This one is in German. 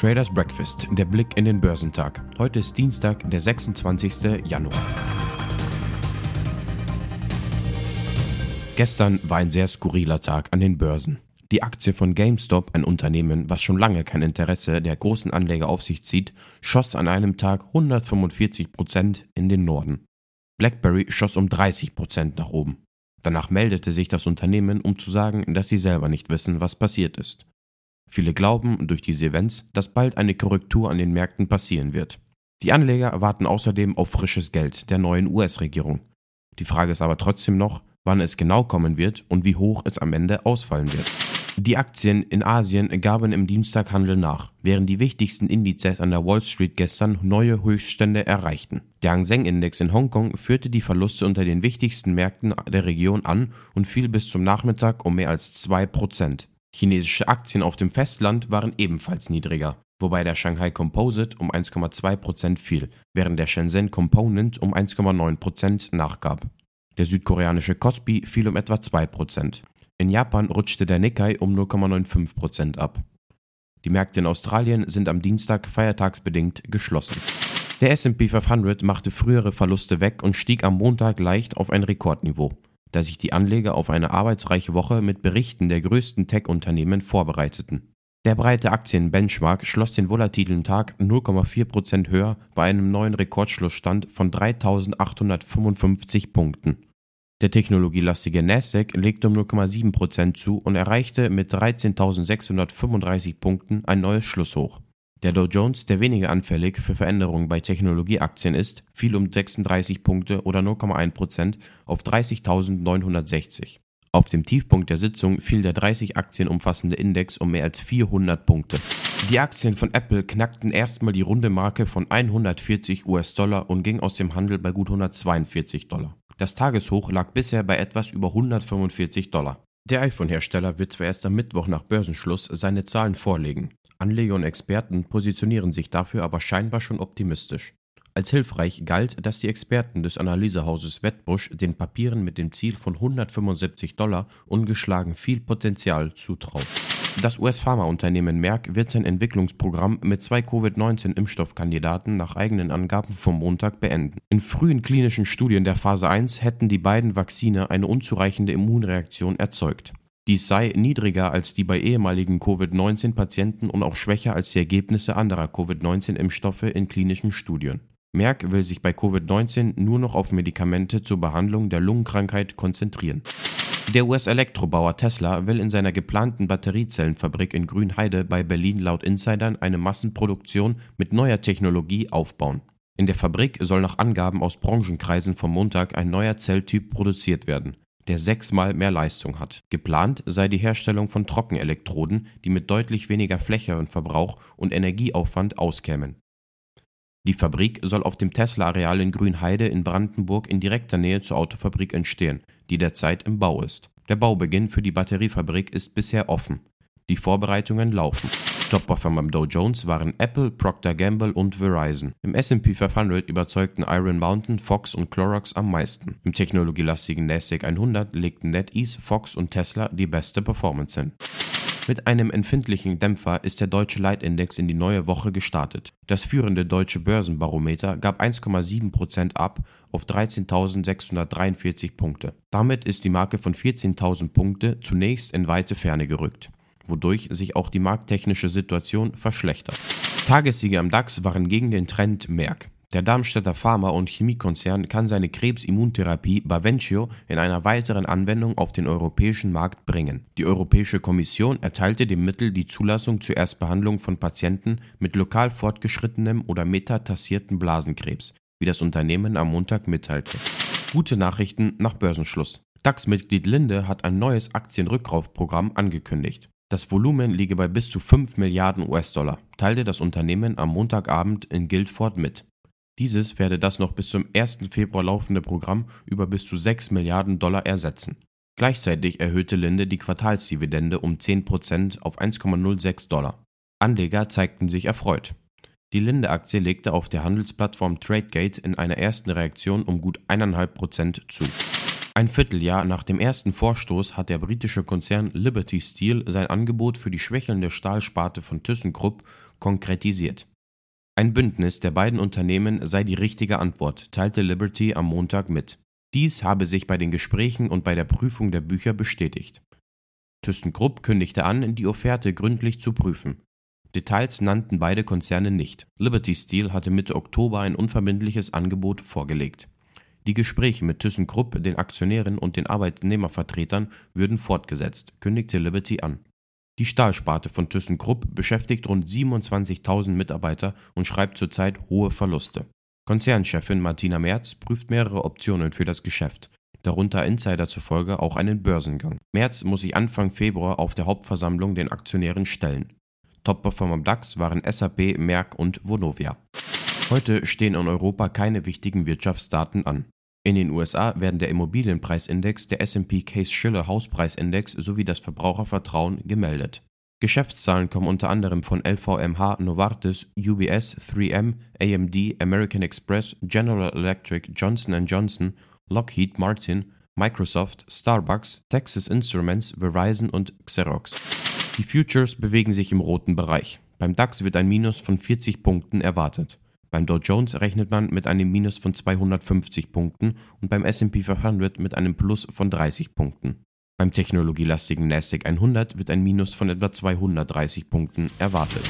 Traders Breakfast, der Blick in den Börsentag. Heute ist Dienstag, der 26. Januar. Gestern war ein sehr skurriler Tag an den Börsen. Die Aktie von GameStop, ein Unternehmen, was schon lange kein Interesse der großen Anleger auf sich zieht, schoss an einem Tag 145 Prozent in den Norden. BlackBerry schoss um 30 Prozent nach oben. Danach meldete sich das Unternehmen, um zu sagen, dass sie selber nicht wissen, was passiert ist. Viele glauben durch diese Events, dass bald eine Korrektur an den Märkten passieren wird. Die Anleger warten außerdem auf frisches Geld der neuen US-Regierung. Die Frage ist aber trotzdem noch, wann es genau kommen wird und wie hoch es am Ende ausfallen wird. Die Aktien in Asien gaben im Dienstaghandel nach, während die wichtigsten Indizes an der Wall Street gestern neue Höchststände erreichten. Der Hang Seng Index in Hongkong führte die Verluste unter den wichtigsten Märkten der Region an und fiel bis zum Nachmittag um mehr als 2%. Chinesische Aktien auf dem Festland waren ebenfalls niedriger, wobei der Shanghai Composite um 1,2% fiel, während der Shenzhen Component um 1,9% nachgab. Der südkoreanische Kospi fiel um etwa 2%. In Japan rutschte der Nikkei um 0,95% ab. Die Märkte in Australien sind am Dienstag feiertagsbedingt geschlossen. Der SP 500 machte frühere Verluste weg und stieg am Montag leicht auf ein Rekordniveau da sich die Anleger auf eine arbeitsreiche Woche mit Berichten der größten Tech-Unternehmen vorbereiteten. Der breite Aktienbenchmark schloss den volatilen Tag 0,4% höher bei einem neuen Rekordschlussstand von 3.855 Punkten. Der technologielastige Nasdaq legte um 0,7% zu und erreichte mit 13.635 Punkten ein neues Schlusshoch. Der Dow Jones, der weniger anfällig für Veränderungen bei Technologieaktien ist, fiel um 36 Punkte oder 0,1% auf 30.960. Auf dem Tiefpunkt der Sitzung fiel der 30 Aktien umfassende Index um mehr als 400 Punkte. Die Aktien von Apple knackten erstmal die runde Marke von 140 US-Dollar und ging aus dem Handel bei gut 142 Dollar. Das Tageshoch lag bisher bei etwas über 145 Dollar. Der iPhone-Hersteller wird zwar erst am Mittwoch nach Börsenschluss seine Zahlen vorlegen. Anleger und Experten positionieren sich dafür aber scheinbar schon optimistisch. Als hilfreich galt, dass die Experten des Analysehauses Wettbusch den Papieren mit dem Ziel von 175 Dollar ungeschlagen viel Potenzial zutraut. Das US-Pharmaunternehmen Merck wird sein Entwicklungsprogramm mit zwei Covid-19-Impfstoffkandidaten nach eigenen Angaben vom Montag beenden. In frühen klinischen Studien der Phase 1 hätten die beiden Vakzine eine unzureichende Immunreaktion erzeugt. Dies sei niedriger als die bei ehemaligen Covid-19-Patienten und auch schwächer als die Ergebnisse anderer Covid-19-Impfstoffe in klinischen Studien. Merck will sich bei Covid-19 nur noch auf Medikamente zur Behandlung der Lungenkrankheit konzentrieren. Der US-Elektrobauer Tesla will in seiner geplanten Batteriezellenfabrik in Grünheide bei Berlin laut Insidern eine Massenproduktion mit neuer Technologie aufbauen. In der Fabrik soll nach Angaben aus Branchenkreisen vom Montag ein neuer Zelltyp produziert werden der sechsmal mehr Leistung hat. Geplant sei die Herstellung von Trockenelektroden, die mit deutlich weniger Flächenverbrauch und Energieaufwand auskämen. Die Fabrik soll auf dem Tesla-Areal in Grünheide in Brandenburg in direkter Nähe zur Autofabrik entstehen, die derzeit im Bau ist. Der Baubeginn für die Batteriefabrik ist bisher offen. Die Vorbereitungen laufen. Top-Performer beim Dow Jones waren Apple, Procter Gamble und Verizon. Im S&P 500 überzeugten Iron Mountain, Fox und Clorox am meisten. Im technologielastigen NASDAQ 100 legten NetEase, Fox und Tesla die beste Performance hin. Mit einem empfindlichen Dämpfer ist der deutsche Leitindex in die neue Woche gestartet. Das führende deutsche Börsenbarometer gab 1,7% ab auf 13.643 Punkte. Damit ist die Marke von 14.000 Punkte zunächst in weite Ferne gerückt wodurch sich auch die markttechnische Situation verschlechtert. Tagessiege am DAX waren gegen den Trend Merck. Der Darmstädter Pharma- und Chemiekonzern kann seine Krebsimmuntherapie Bavencio in einer weiteren Anwendung auf den europäischen Markt bringen. Die Europäische Kommission erteilte dem Mittel die Zulassung zur Erstbehandlung von Patienten mit lokal fortgeschrittenem oder metastassierten Blasenkrebs, wie das Unternehmen am Montag mitteilte. Gute Nachrichten nach Börsenschluss. DAX-Mitglied Linde hat ein neues Aktienrückkaufprogramm angekündigt. Das Volumen liege bei bis zu 5 Milliarden US-Dollar, teilte das Unternehmen am Montagabend in Guildford mit. Dieses werde das noch bis zum 1. Februar laufende Programm über bis zu 6 Milliarden Dollar ersetzen. Gleichzeitig erhöhte Linde die Quartalsdividende um 10% auf 1,06 Dollar. Anleger zeigten sich erfreut. Die Linde-Aktie legte auf der Handelsplattform Tradegate in einer ersten Reaktion um gut 1,5% zu. Ein Vierteljahr nach dem ersten Vorstoß hat der britische Konzern Liberty Steel sein Angebot für die schwächelnde Stahlsparte von ThyssenKrupp konkretisiert. Ein Bündnis der beiden Unternehmen sei die richtige Antwort, teilte Liberty am Montag mit. Dies habe sich bei den Gesprächen und bei der Prüfung der Bücher bestätigt. ThyssenKrupp kündigte an, die Offerte gründlich zu prüfen. Details nannten beide Konzerne nicht. Liberty Steel hatte Mitte Oktober ein unverbindliches Angebot vorgelegt. Die Gespräche mit ThyssenKrupp, den Aktionären und den Arbeitnehmervertretern würden fortgesetzt, kündigte Liberty an. Die Stahlsparte von ThyssenKrupp beschäftigt rund 27.000 Mitarbeiter und schreibt zurzeit hohe Verluste. Konzernchefin Martina Merz prüft mehrere Optionen für das Geschäft, darunter Insider zufolge auch einen Börsengang. Merz muss sich Anfang Februar auf der Hauptversammlung den Aktionären stellen. Top-Performer DAX waren SAP, Merck und Vonovia. Heute stehen in Europa keine wichtigen Wirtschaftsdaten an. In den USA werden der Immobilienpreisindex, der S&P Case-Shiller Hauspreisindex sowie das Verbrauchervertrauen gemeldet. Geschäftszahlen kommen unter anderem von LVMH, Novartis, UBS, 3M, AMD, American Express, General Electric, Johnson Johnson, Lockheed Martin, Microsoft, Starbucks, Texas Instruments, Verizon und Xerox. Die Futures bewegen sich im roten Bereich. Beim DAX wird ein Minus von 40 Punkten erwartet. Beim Dow Jones rechnet man mit einem Minus von 250 Punkten und beim S&P 500 mit einem Plus von 30 Punkten. Beim technologielastigen Nasdaq 100 wird ein Minus von etwa 230 Punkten erwartet.